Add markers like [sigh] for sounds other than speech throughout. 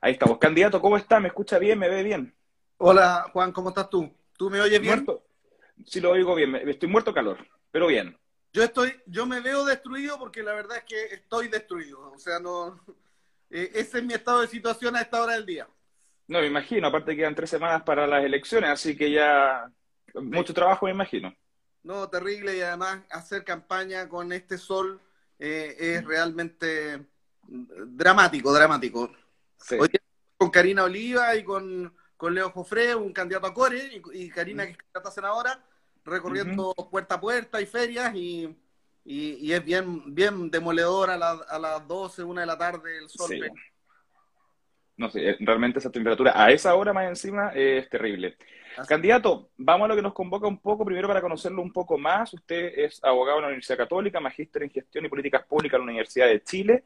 Ahí estamos. Candidato, ¿cómo está? ¿Me escucha bien? ¿Me ve bien? Hola, Juan, ¿cómo estás tú? ¿Tú me oyes bien? ¿Muerto? Sí, lo oigo bien. Estoy muerto calor, pero bien. Yo estoy, yo me veo destruido porque la verdad es que estoy destruido. O sea, no, [laughs] eh, ese es mi estado de situación a esta hora del día. No, me imagino. Aparte quedan tres semanas para las elecciones, así que ya mucho trabajo, me imagino. No, terrible y además hacer campaña con este sol eh, es realmente dramático, dramático. Hoy con Karina Oliva y con, Leo Jofre, un candidato a Core, y, Karina, que es candidata senadora, recorriendo puerta a puerta y ferias, y, es bien, bien demoledor a, las 12, una de la tarde el sol. No sé, realmente esa temperatura a esa hora más encima es terrible. Candidato, vamos a lo que nos convoca un poco, primero para conocerlo un poco más. Usted es abogado en la Universidad Católica, magíster en Gestión y Políticas Públicas en la Universidad de Chile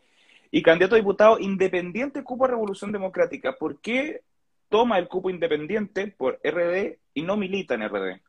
y candidato a diputado independiente cupo a Revolución Democrática. ¿Por qué toma el cupo independiente por RD y no milita en RD?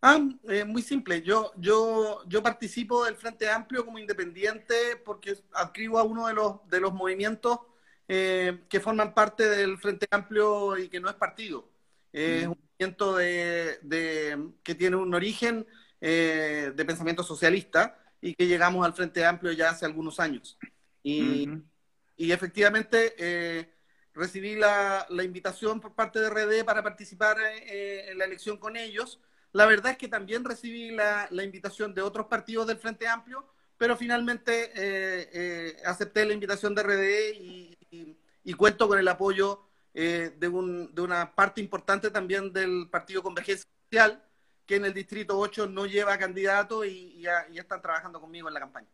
Ah, eh, muy simple. Yo, yo, yo participo del Frente Amplio como independiente porque adscribo a uno de los, de los movimientos eh, que forman parte del Frente Amplio y que no es partido. es un movimiento de, que tiene un origen eh, de pensamiento socialista y que llegamos al Frente Amplio ya hace algunos años. Y, efectivamente eh, recibí la, invitación por parte de RD para participar eh, en la elección con ellos. La verdad es que también recibí la, invitación de otros partidos del Frente Amplio, pero finalmente eh, acepté la invitación de RD y, cuento con el apoyo de, una parte importante también del Partido Convergencia Social, que en el Distrito 8 no lleva candidato y ya están trabajando conmigo en la campaña.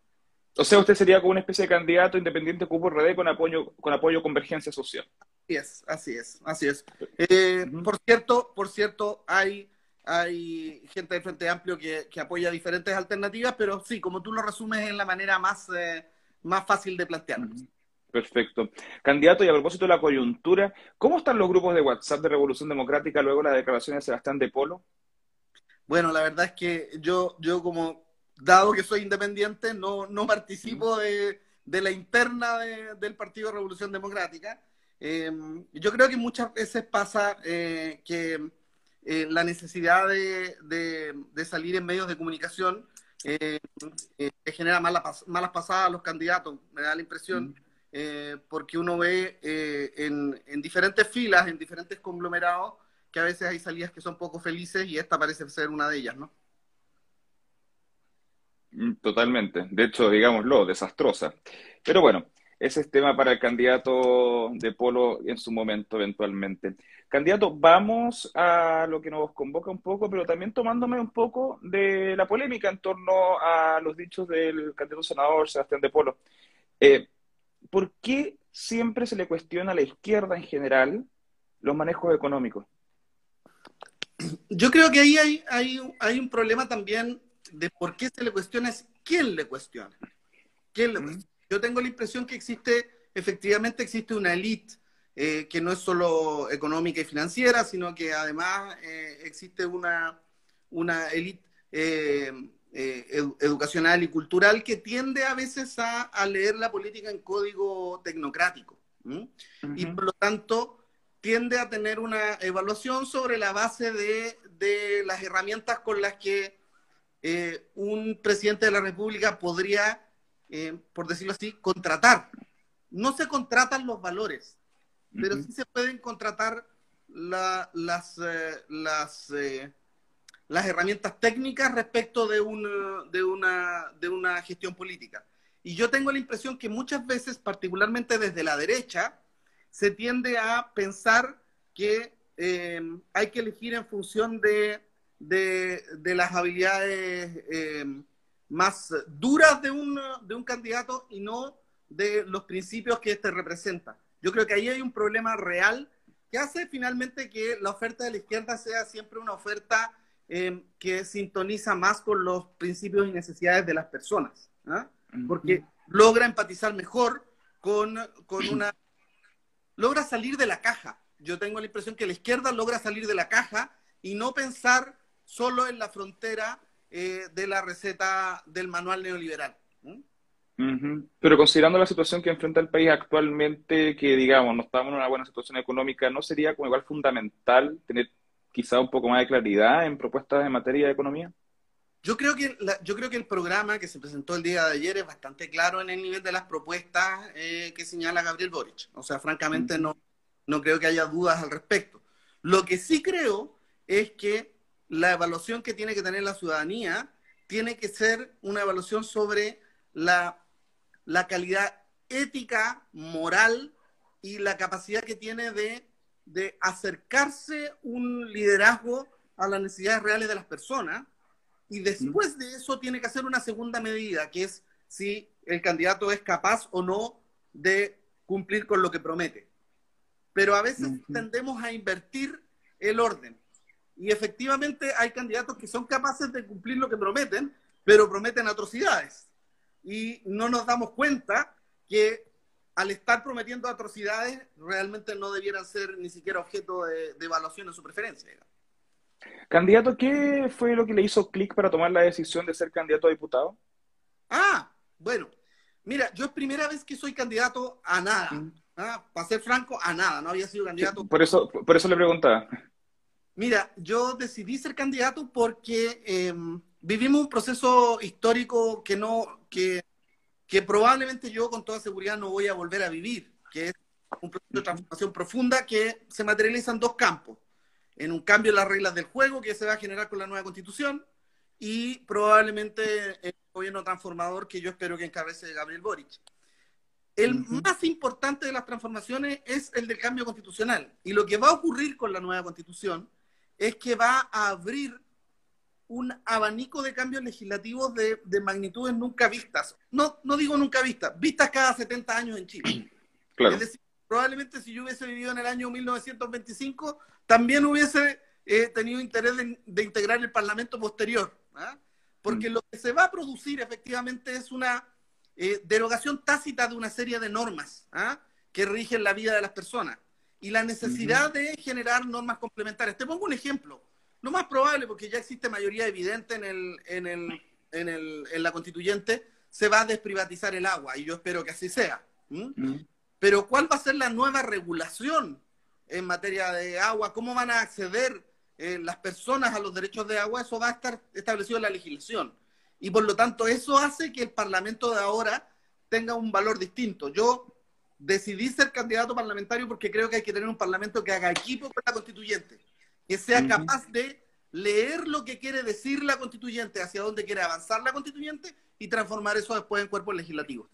O sea, usted sería como una especie de candidato independiente cupo RD con apoyo, con apoyo convergencia social. Así es, así es, así es. Eh, por cierto, por cierto, hay, hay gente del Frente Amplio que, apoya diferentes alternativas, pero sí, como tú lo resumes en la manera más, eh, más fácil de plantearlo. Perfecto. Candidato, y a propósito de la coyuntura, ¿cómo están los grupos de WhatsApp de Revolución Democrática luego de la declaración de Sebastián de Polo? Bueno, la verdad es que yo, yo como dado que soy independiente, no, no participo de, la interna del Partido Revolución Democrática. Em, yo creo que muchas veces pasa eh, que eh, la necesidad de, salir en medios de comunicación eh, genera malas, malas pasadas a los candidatos, me da la impresión, porque uno ve en, en diferentes filas, en diferentes conglomerados, que a veces hay salidas que son poco felices y esta parece ser una de ellas, ¿no? Mm, totalmente. De hecho, digámoslo, desastrosa. Pero bueno, ese es tema para el candidato de Polo en su momento, eventualmente. Candidato, vamos a lo que nos convoca un poco, pero también tomándome un poco de la polémica en torno a los dichos del candidato senador Sebastián de Polo. Eh, ¿Por qué siempre se le cuestiona a la izquierda en general los manejos económicos? Yo creo que ahí hay, hay, hay un problema también de por qué se le cuestiona es quién le cuestiona. ¿Quién le Yo tengo la impresión que existe, efectivamente existe una élite eh, que no es solo económica y financiera, sino que además eh, existe una, una élite eh, educacional y cultural que tiende a veces a, leer la política en código tecnocrático. Y por lo tanto tiende a tener una evaluación sobre la base de, de las herramientas con las que eh, un presidente de la República podría, eh, por decirlo así, contratar. No se contratan los valores, pero sí se pueden contratar las, eh, las, las herramientas técnicas respecto de, de, una, de una gestión política. Y yo tengo la impresión que muchas veces, particularmente desde la derecha, se tiende a pensar que hay que elegir en función de de, las habilidades eh, más duras de un, de un candidato y no de los principios que éste representa. Yo creo que ahí hay un problema real que hace finalmente que la oferta de la izquierda sea siempre una oferta eh, que sintoniza más con los principios y necesidades de las personas, ¿ah? porque logra empatizar mejor con, con una... [clears throat] logra salir de la caja. Yo tengo la impresión que la izquierda logra salir de la caja y no pensar solo en la frontera eh, de la receta del manual neoliberal. Pero considerando la situación que enfrenta el país actualmente, que digamos, no estamos en una buena situación económica, ¿no sería como igual fundamental tener quizá un poco más de claridad en propuestas en materia de economía? Yo creo que yo creo que el programa que se presentó el día de ayer es bastante claro en el nivel de las propuestas eh, que señala Gabriel Boric. O sea, francamente no, no creo que haya dudas al respecto. Lo que sí creo es que la evaluación que tiene que tener la ciudadanía tiene que ser una evaluación sobre la la calidad ética, moral y la capacidad que tiene de, de acercarse un liderazgo a las necesidades reales de las personas. Y después de eso tiene que hacer una segunda medida, que es si el candidato es capaz o no de cumplir con lo que promete. Pero a veces tendemos a invertir el orden. Y efectivamente hay candidatos que son capaces de cumplir lo que prometen, pero prometen atrocidades y no nos damos cuenta que al estar prometiendo atrocidades realmente no debieran ser ni siquiera objeto de, evaluación en su preferencia. Candidato, ¿qué fue lo que le hizo clic para tomar la decisión de ser candidato a diputado? Ah, bueno, mira, yo es primera vez que soy candidato a nada. ¿ah? Para ser franco, a nada, no había sido candidato. por, eso, por eso le preguntaba. Mira, yo decidí ser candidato porque em, vivimos un proceso histórico que no, que, que probablemente yo con toda seguridad no voy a volver a vivir, que es un proceso de transformación profunda que se materializa en dos campos. En un cambio en las reglas del juego que se va a generar con la nueva constitución y probablemente el gobierno transformador que yo espero que encabece Gabriel Boric. El más importante de las transformaciones es el del cambio constitucional. Y lo que va a ocurrir con la nueva constitución es que va a abrir un abanico de cambios legislativos de, magnitudes nunca vistas. No, no digo nunca vistas, vistas cada 70 años en Chile. [clears throat] Es decir, probablemente si yo hubiese vivido en el año 1925, también hubiese eh, tenido interés de, integrar el Parlamento posterior. ¿ah? Porque mm. lo que se va a producir efectivamente es una eh, derogación tácita de una serie de normas ¿ah? que rigen la vida de las personas y la necesidad de generar normas complementarias. Te pongo un ejemplo. Lo más probable, porque ya existe mayoría evidente en, el, en, el, en, el, en la constituyente, se va a desprivatizar el agua, y yo espero que así sea. Pero ¿cuál va a ser la nueva regulación en materia de agua? ¿Cómo van a acceder eh, las personas a los derechos de agua? Eso va a estar establecido en la legislación. Y por lo tanto, eso hace que el Parlamento de ahora tenga un valor distinto. Yo decidí ser candidato parlamentario porque creo que hay que tener un Parlamento que haga equipo con la constituyente que sea capaz de leer lo que quiere decir la constituyente, hacia dónde quiere avanzar la constituyente y transformar eso después en cuerpos legislativos.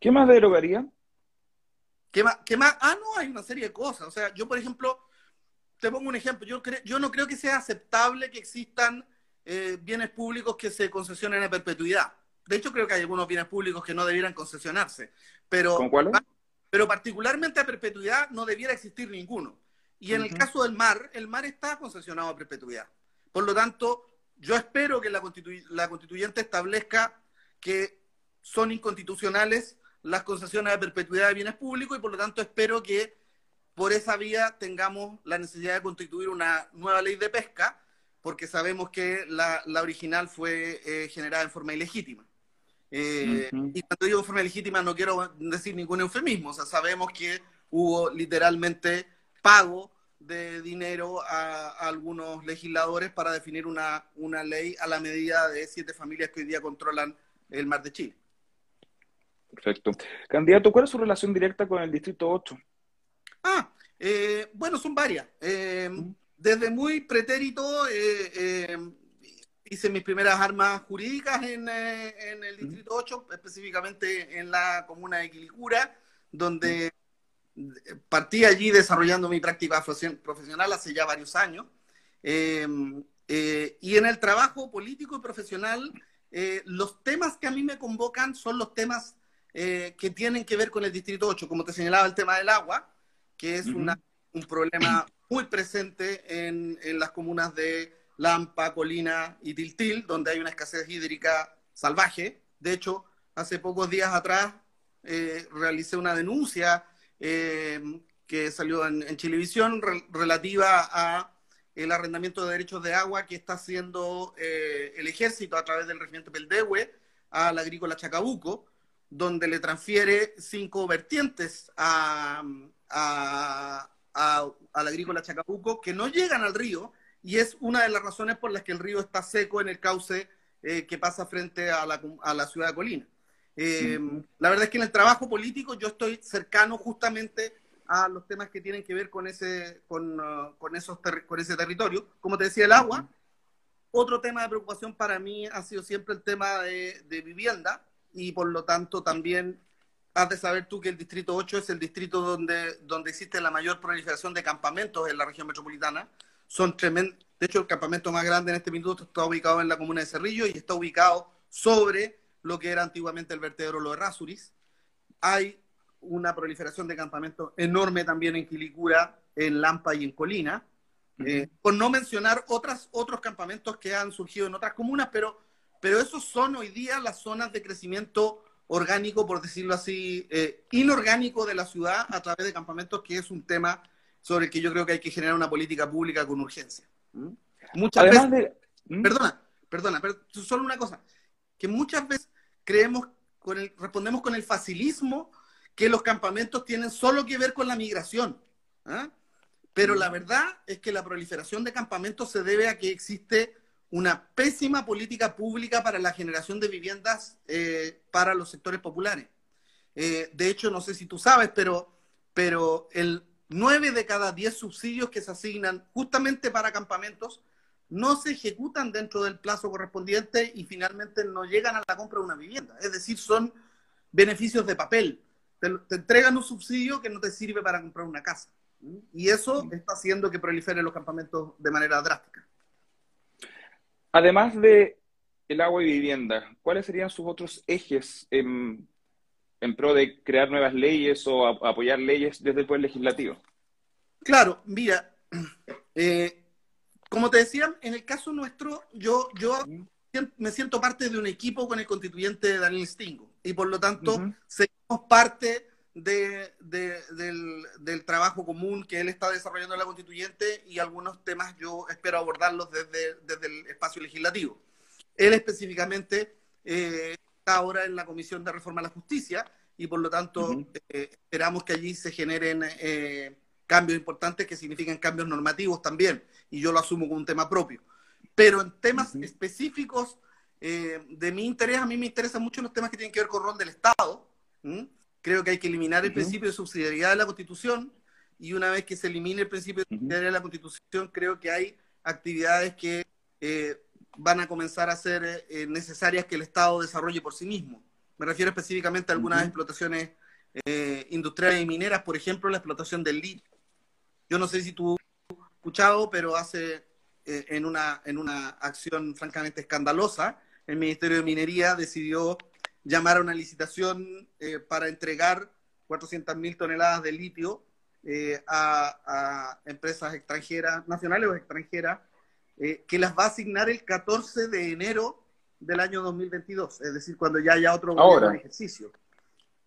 ¿Qué más derogaría? ¿Qué más? ¿Qué más? Ah, no, hay una serie de cosas. O sea, yo, por ejemplo, te pongo un ejemplo. Yo, yo no creo que sea aceptable que existan eh, bienes públicos que se concesionen a perpetuidad. De hecho, creo que hay algunos bienes públicos que no debieran concesionarse. Pero. Pero particularmente a perpetuidad no debiera existir ninguno. Y en el caso del mar, el mar está concesionado a perpetuidad. Por lo tanto, yo espero que la, constituyente establezca que son inconstitucionales las concesiones a perpetuidad de bienes públicos y por lo tanto espero que por esa vía tengamos la necesidad de constituir una nueva ley de pesca, porque sabemos que la, original fue eh, generada en forma ilegítima. Eh, y cuando digo forma ilegítima no quiero decir ningún eufemismo, o sea, sabemos que hubo literalmente pago de dinero a, algunos legisladores para definir una, una, ley a la medida de siete familias que hoy día controlan el mar de Chile. Perfecto. Candidato, ¿cuál es su relación directa con el Distrito 8? Ah, eh, bueno, son varias. Eh, desde muy pretérito eh, hice mis primeras armas jurídicas en, en el Distrito 8, específicamente en la comuna de Quilicura, donde partí allí desarrollando mi práctica profesional hace ya varios años. Em, eh, y en el trabajo político y profesional, eh, los temas que a mí me convocan son los temas eh, que tienen que ver con el Distrito 8, como te señalaba el tema del agua, que es un problema muy presente en, en, las comunas de Lampa, Colina y Tiltil, donde hay una escasez hídrica salvaje. De hecho, hace pocos días atrás realicé una denuncia eh, que salió en, en Chilevisión relativa a el arrendamiento de derechos de agua que está haciendo eh, el ejército a través del regimiento Peldehue a la agrícola Chacabuco, donde le transfiere cinco vertientes a, a, al agrícola Chacabuco que no llegan al río y es una de las razones por las que el río está seco en el cauce eh, que pasa frente a la, a la ciudad de Colina. Eh, la verdad es que en el trabajo político yo estoy cercano justamente a los temas que tienen que ver con ese, con, uh, con esos con ese territorio. Como te decía, el agua. Otro tema de preocupación para mí ha sido siempre el tema de, de vivienda y por lo tanto también has de saber tú que el Distrito 8 es el distrito donde, donde existe la mayor proliferación de campamentos en la región metropolitana. Son tremendos. De hecho, el campamento más grande en este minuto está ubicado en la comuna de Cerrillo y está ubicado sobre lo que era antiguamente el vertedero Lo de Rasuris. Hay una proliferación de campamentos enorme también en Quilicura, en Lampa y en Colina. Eh, por no mencionar otras, otros campamentos que han surgido en otras comunas, pero, pero esos son hoy día las zonas de crecimiento orgánico, por decirlo así, eh, inorgánico de la ciudad a través de campamentos, que es un tema sobre el que yo creo que hay que generar una política pública con urgencia. ¿Mm? Muchas veces, ¿Mm? perdona, perdona, pero solo una cosa, que muchas veces creemos, con el, respondemos con el facilismo que los campamentos tienen solo que ver con la migración. ¿ah? Pero la verdad es que la proliferación de campamentos se debe a que existe una pésima política pública para la generación de viviendas eh, para los sectores populares. Eh, de hecho, no sé si tú sabes, pero, pero el 9 de cada 10 subsidios que se asignan justamente para campamentos no se ejecutan dentro del plazo correspondiente y finalmente no llegan a la compra de una vivienda. Es decir, son beneficios de papel. Te, entregan un subsidio que no te sirve para comprar una casa. Y eso está haciendo que proliferen los campamentos de manera drástica. Además de el agua y vivienda, ¿cuáles serían sus otros ejes en, pro de crear nuevas leyes o apoyar leyes desde el Poder Legislativo? Claro, mira, [clears throat] eh, como te decía, en el caso nuestro, yo, yo me siento parte de un equipo con el constituyente Daniel Stingo y por lo tanto seguimos parte de, del, trabajo común que él está desarrollando en la constituyente y algunos temas yo espero abordarlos desde, desde el espacio legislativo. Él específicamente eh, está ahora en la Comisión de Reforma a la Justicia y por lo tanto eh, esperamos que allí se generen eh, cambios importantes que significan cambios normativos también y yo lo asumo como un tema propio. Pero en temas específicos de mi interés, a mí me interesan mucho los temas que tienen que ver con el rol del Estado. Creo que hay que eliminar el principio de subsidiariedad de la Constitución y una vez que se elimine el principio de subsidiariedad de la Constitución, creo que hay actividades que eh, van a comenzar a ser eh, necesarias que el Estado desarrolle por sí mismo. Me refiero específicamente a algunas explotaciones eh, industriales y mineras, por ejemplo, la explotación del litio. Yo no sé si tú has escuchado, pero hace en, una, en una acción francamente escandalosa, el Ministerio de Minería decidió llamar a una licitación eh, para entregar 400.000 toneladas de litio eh, a, empresas extranjeras, nacionales o extranjeras, eh, que las va a asignar el 14 de enero del año 2022, es decir, cuando ya haya otro en ejercicio.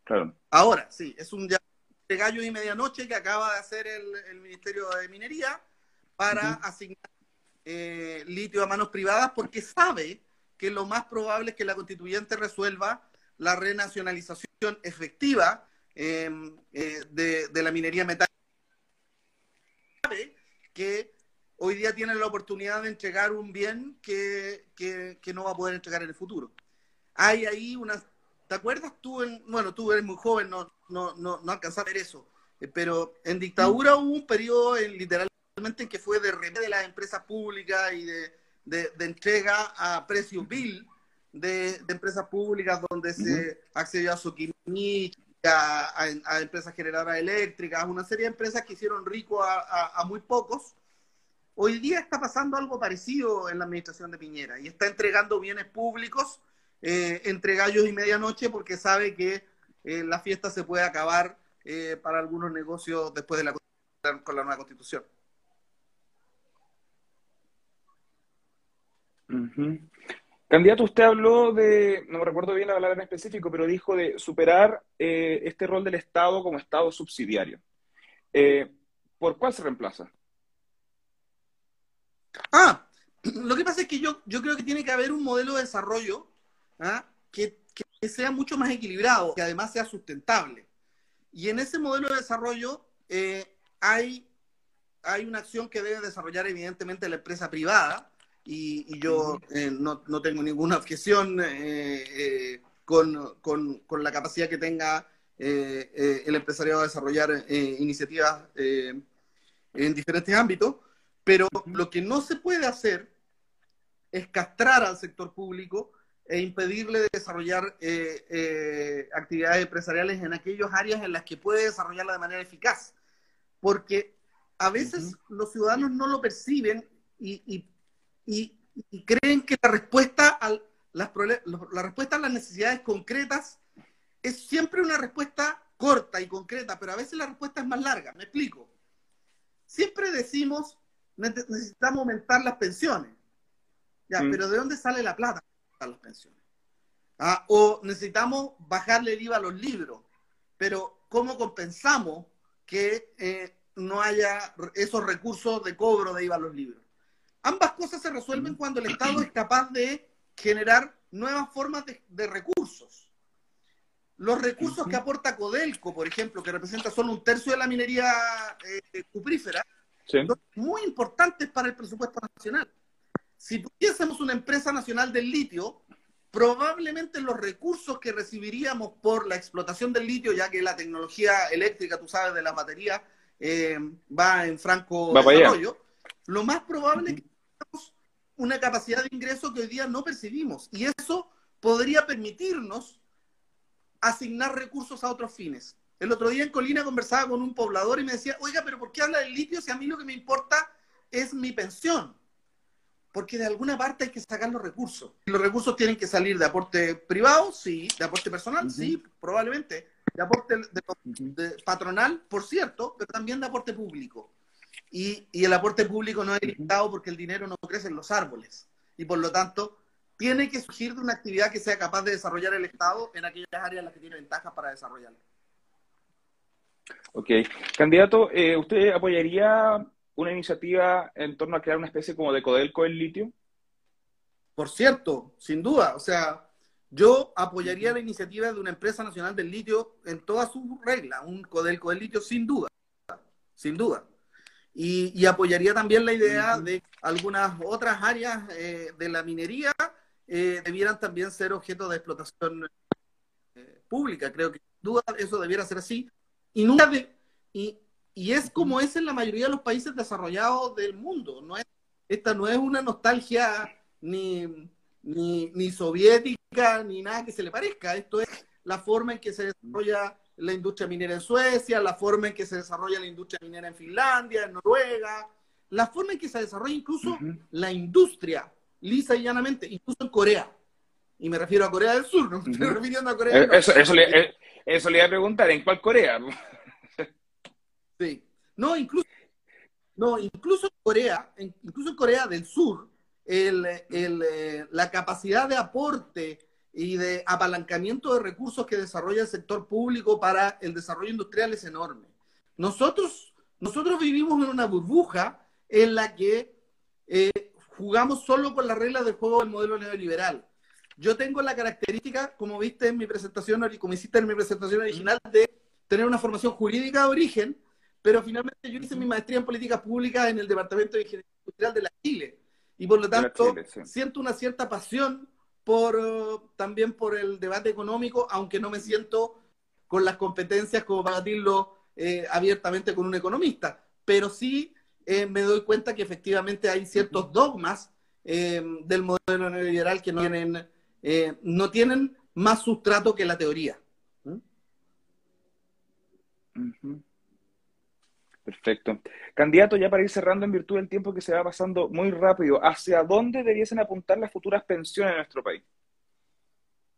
Claro. Ahora, sí, es un de gallo y medianoche que acaba de hacer el, Ministerio de Minería para asignar litio a manos privadas porque sabe que lo más probable es que la constituyente resuelva la renacionalización efectiva em, eh, de, la minería metálica que hoy día tiene la oportunidad de entregar un bien que, no va a poder entregar en el futuro. Hay ahí una... ¿Te acuerdas tú? En, bueno, tú eres muy joven, no, no, no, no alcanzas a ver eso, eh, pero en dictadura hubo un periodo en, literalmente en que fue de revés de las empresas públicas y de, de entrega a precios bill de, empresas públicas donde se accedió a su a, a, empresas generadoras eléctricas, una serie de empresas que hicieron rico a, muy pocos. Hoy día está pasando algo parecido en la administración de Piñera y está entregando bienes públicos eh, entre gallos y medianoche porque sabe que eh, la fiesta se puede acabar eh, para algunos negocios después de la con la nueva constitución. Candidato, usted habló de, no me recuerdo bien la palabra en específico, pero dijo de superar eh, este rol del Estado como Estado subsidiario. ¿Por cuál se reemplaza? Ah, [clears throat] lo que pasa es que yo, yo creo que tiene que haber un modelo de desarrollo ¿ah? que, que sea mucho más equilibrado, que además sea sustentable. Y en ese modelo de desarrollo eh, hay, hay una acción que debe desarrollar evidentemente la empresa privada, y, yo eh, no, no, tengo ninguna objeción eh, con, con, con, la capacidad que tenga el empresariado de desarrollar iniciativas en diferentes ámbitos, pero lo que no se puede hacer es castrar al sector público e impedirle desarrollar eh, eh, actividades empresariales en aquellas áreas en las que puede desarrollarla de manera eficaz. Porque a veces los ciudadanos no lo perciben y, creen que la respuesta, a las, la respuesta a las necesidades concretas es siempre una respuesta corta y concreta, pero a veces la respuesta es más larga. Me explico. Siempre decimos necesitamos aumentar las pensiones. Ya, mm. pero ¿de dónde sale la plata para las pensiones? Ah, o necesitamos bajarle el IVA a los libros, pero ¿cómo compensamos que eh, no haya esos recursos de cobro de IVA a los libros? Ambas cosas se resuelven mm. cuando el Estado es capaz de generar nuevas formas de, recursos. Los recursos que aporta Codelco, por ejemplo, que representa solo un tercio de la minería eh, cuprífera, muy importantes para el presupuesto nacional. Si tuviésemos una empresa nacional del litio, probablemente los recursos que recibiríamos por la explotación del litio, ya que la tecnología eléctrica, tú sabes, de la batería, eh, va en franco desarrollo, lo más probable es que tengamos una capacidad de ingreso que hoy día no percibimos. Y eso podría permitirnos asignar recursos a otros fines. El otro día en Colina conversaba con un poblador y me decía, oiga, pero ¿por qué habla del litio si a mí lo que me importa es mi pensión? Porque de alguna parte hay que sacar los recursos. Los recursos tienen que salir de aporte privado, sí, de aporte personal, sí, probablemente, de aporte patronal, por cierto, pero también de aporte público. Y, y el aporte público no es limitado porque el dinero no crece en los árboles. Y por lo tanto, tiene que surgir de una actividad que sea capaz de desarrollar el Estado en aquellas áreas en las que tiene ventajas para desarrollarlo. Ok. Candidato, eh, ¿usted apoyaría una iniciativa en torno a crear una especie como de Codelco en litio? Por cierto, sin duda. O sea, yo apoyaría la iniciativa de una empresa nacional del litio en todas sus reglas, un Codelco del litio, sin duda. Sin duda. Y, apoyaría también la idea de algunas otras áreas eh, de la minería eh, debieran también ser objeto de explotación pública. Creo que sin duda eso debiera ser así y, nunca y, y es como es en la mayoría de los países desarrollados del mundo. No es, esta no es una nostalgia ni, ni, ni soviética ni nada que se le parezca. Esto es la forma en que se desarrolla la industria minera en Suecia, la forma en que se desarrolla la industria minera en Finlandia, en Noruega, la forma en que se desarrolla incluso la industria, lisa y llanamente, incluso en Corea. Y me refiero a Corea del Sur, no me estoy refiriendo a Corea del Norte. Eso, eso, le, eh, eso le iba a preguntar, ¿en cuál Corea? sí. No, incluso, no, incluso en Corea, incluso en Corea del Sur, eh, la capacidad de aporte y de apalancamiento de recursos que desarrolla el sector público para el desarrollo industrial es enorme. Nosotros, nosotros vivimos en una burbuja en la que eh, jugamos solo con las reglas del juego del modelo neoliberal. Yo tengo la característica, como viste en mi presentación, como hiciste en mi presentación original, de tener una formación jurídica de origen, pero finalmente yo hice mi maestría en políticas públicas en el Departamento de Ingeniería Industrial de la Chile. Y por lo tanto, siento una cierta pasión por, también por el debate económico, aunque no me siento con las competencias como para decirlo eh, abiertamente con un economista. Pero sí eh, me doy cuenta que efectivamente hay ciertos dogmas eh, del modelo neoliberal que no tienen eh, no tienen más sustrato que la teoría. Perfecto. Candidato, ya para ir cerrando en virtud del tiempo que se va pasando muy rápido, ¿hacia dónde debiesen apuntar las futuras pensiones en nuestro país?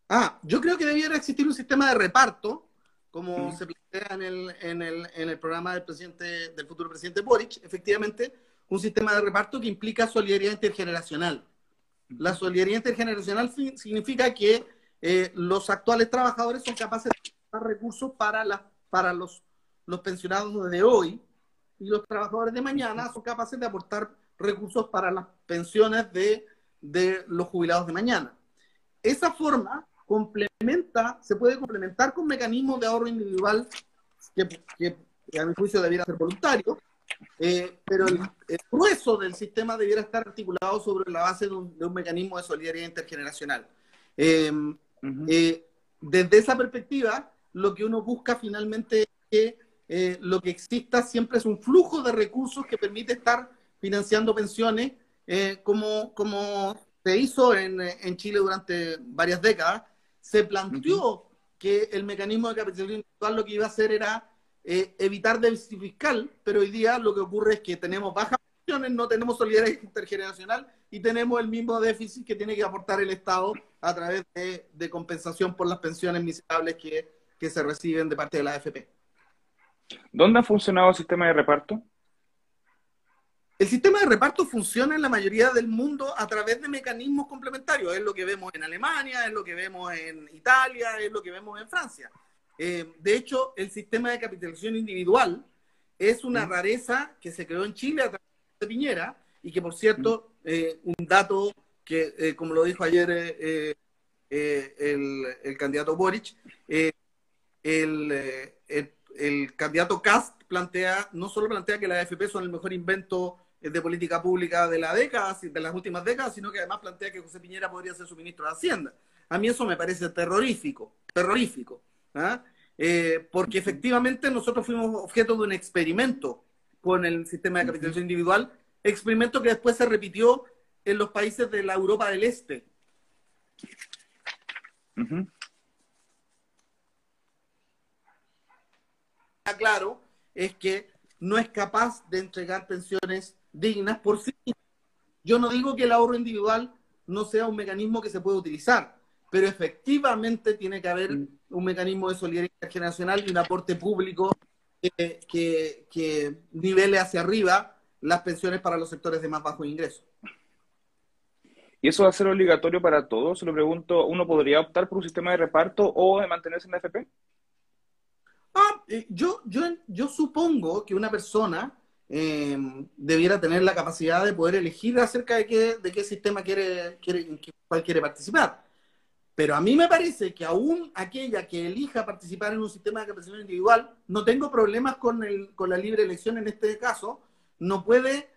Ah, yo creo que debiera existir un sistema de reparto, como se plantea en el, en, el, en el programa del, presidente, del futuro presidente Boric, efectivamente, un sistema de reparto que implica solidaridad intergeneracional. La solidaridad intergeneracional significa que eh, los actuales trabajadores son capaces de dar recursos para, la, para los, los pensionados de hoy y los trabajadores de mañana son capaces de aportar recursos para las pensiones de, de los jubilados de mañana. Esa forma complementa, se puede complementar con mecanismos de ahorro individual que, a mi juicio debiera ser voluntario, eh, pero el, grueso del sistema debiera estar articulado sobre la base de un, mecanismo de solidaridad intergeneracional. Em, eh, desde esa perspectiva, lo que uno busca finalmente es que eh, lo que exista siempre es un flujo de recursos que permite estar financiando pensiones, como, como se hizo en, en, Chile durante varias décadas. Se planteó que el mecanismo de capitalización individual lo que iba a hacer era eh, evitar déficit fiscal, pero hoy día lo que ocurre es que tenemos bajas pensiones, no tenemos solidaridad intergeneracional y tenemos el mismo déficit que tiene que aportar el Estado a través de, compensación por las pensiones miserables que, que, se reciben de parte de la AFP. ¿Dónde ha funcionado el sistema de reparto? El sistema de reparto funciona en la mayoría del mundo a través de mecanismos complementarios. Es lo que vemos en Alemania, es lo que vemos en Italia, es lo que vemos en Francia. Eh, de hecho, el sistema de capitalización individual es una rareza que se creó en Chile a través de Piñera y que, por cierto, eh, un dato que, eh, como lo dijo ayer el, candidato Boric, el, el, candidato Cast plantea, no solo plantea que las AFP son el mejor invento de política pública de la década, de las últimas décadas, sino que además plantea que José Piñera podría ser su ministro de Hacienda. A mí eso me parece terrorífico, terrorífico. ¿ah? Eh, porque efectivamente nosotros fuimos objeto de un experimento con el sistema de capitalización individual, experimento que después se repitió en los países de la Europa del Este. Claro, es que no es capaz de entregar pensiones dignas por sí. Yo no digo que el ahorro individual no sea un mecanismo que se pueda utilizar, pero efectivamente tiene que haber mm. un mecanismo de solidaridad generacional y un aporte público que, que, nivele hacia arriba las pensiones para los sectores de más bajo ingreso. ¿Y eso va a ser obligatorio para todos? Se lo pregunto, ¿uno podría optar por un sistema de reparto o de mantenerse en la FP? Ah, eh, yo, yo, yo supongo que una persona eh, debiera tener la capacidad de poder elegir acerca de qué, de qué sistema quiere, quiere, en cuál quiere participar. Pero a mí me parece que aún aquella que elija participar en un sistema de capacitación individual, no tengo problemas con, el, con la libre elección en este caso, no puede,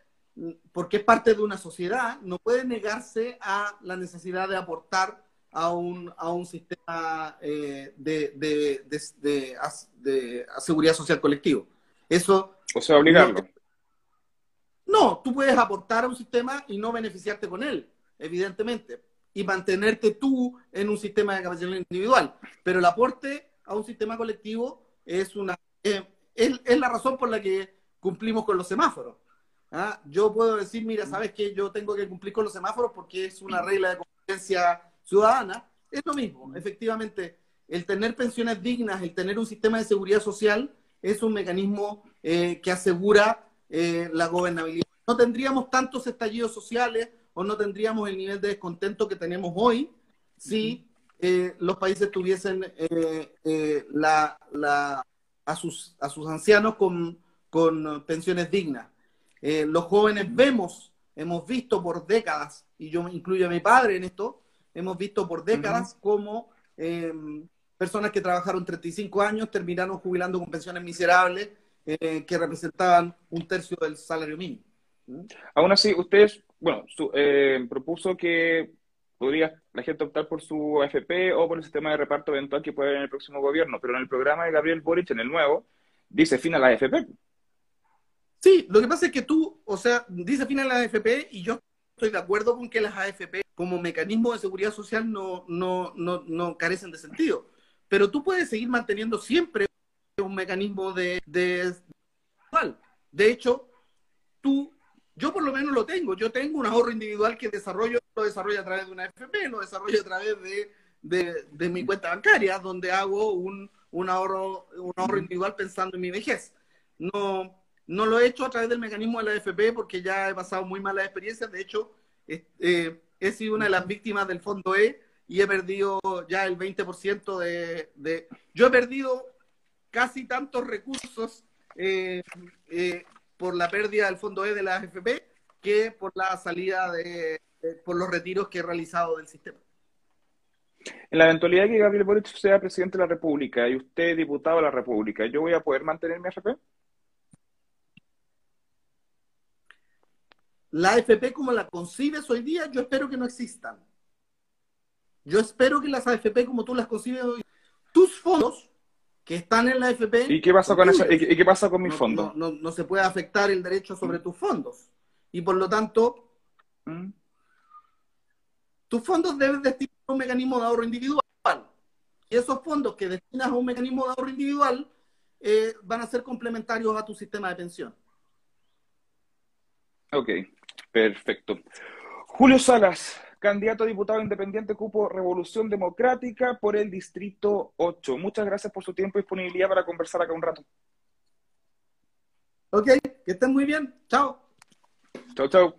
porque es parte de una sociedad, no puede negarse a la necesidad de aportar a un, a un sistema eh, de, de, de, de, seguridad social colectivo. Eso... O sea, obligarlo. no, tú puedes aportar a un sistema y no beneficiarte con él, evidentemente y mantenerte tú en un sistema de capacitación individual. Pero el aporte a un sistema colectivo es una eh, es, la razón por la que cumplimos con los semáforos. ¿ah? Yo puedo decir, mira, sabes que yo tengo que cumplir con los semáforos porque es una regla de convivencia ciudadana. Es lo mismo, efectivamente, el tener pensiones dignas, el tener un sistema de seguridad social es un mecanismo eh, que asegura eh, la gobernabilidad. No tendríamos tantos estallidos sociales, o no tendríamos el nivel de descontento que tenemos hoy si eh, los países tuviesen eh, eh, la, a, sus, a sus ancianos con, con pensiones dignas. los jóvenes vemos, hemos visto por décadas, y yo incluyo a mi padre en esto, hemos visto por décadas cómo em, personas que trabajaron 35 años terminaron jubilando con pensiones miserables que representaban un tercio del salario mínimo. Aún así, ustedes bueno, eh, propuso que podría la gente optar por su AFP o por el sistema de reparto eventual que puede haber en el próximo gobierno, pero en el programa de Gabriel Boric, en el nuevo, dice fin a la AFP. Sí, lo que pasa es que tú, o sea, dice fin a la AFP y yo estoy de acuerdo con que las AFP como mecanismo de seguridad social no, no, no, no carecen de sentido, pero tú puedes seguir manteniendo siempre un mecanismo de, de, de hecho, tú yo por lo menos lo tengo. Yo tengo un ahorro individual que desarrollo, lo desarrollo a través de una FP, lo desarrollo a través de, de, mi cuenta bancaria, donde hago un, un, ahorro, un ahorro individual pensando en mi vejez. No, no lo he hecho a través del mecanismo de la FP porque ya he pasado muy malas experiencias. De hecho, eh, he sido una de las víctimas del fondo E y he perdido ya el 20% de, de... Yo he perdido casi tantos recursos eh, eh, por la pérdida del fondo E de la AFP que por la salida de, por los retiros que he realizado del sistema. En la eventualidad que Gabriel Boric sea presidente de la República y usted diputado de la República, ¿yo voy a poder mantener mi AFP? La AFP como la concibes hoy día, yo espero que no existan. Yo espero que las AFP como tú las concibes hoy, tus fondos que están en la AFP... ¿Y qué pasa con, eso, ¿y qué pasa con mis fondos? No, no, se puede afectar el derecho sobre tus fondos. Y por lo tanto, mm. tus fondos deben destinar a un mecanismo de ahorro individual. Y esos fondos que destinas a un mecanismo de ahorro individual eh, van a ser complementarios a tu sistema de pensión. Ok, perfecto. Julio Salas, candidato a diputado independiente cupo Revolución Democrática por el Distrito 8. Muchas gracias por su tiempo y disponibilidad para conversar acá un rato. Ok, que estén muy bien. Chao. Chao, chao.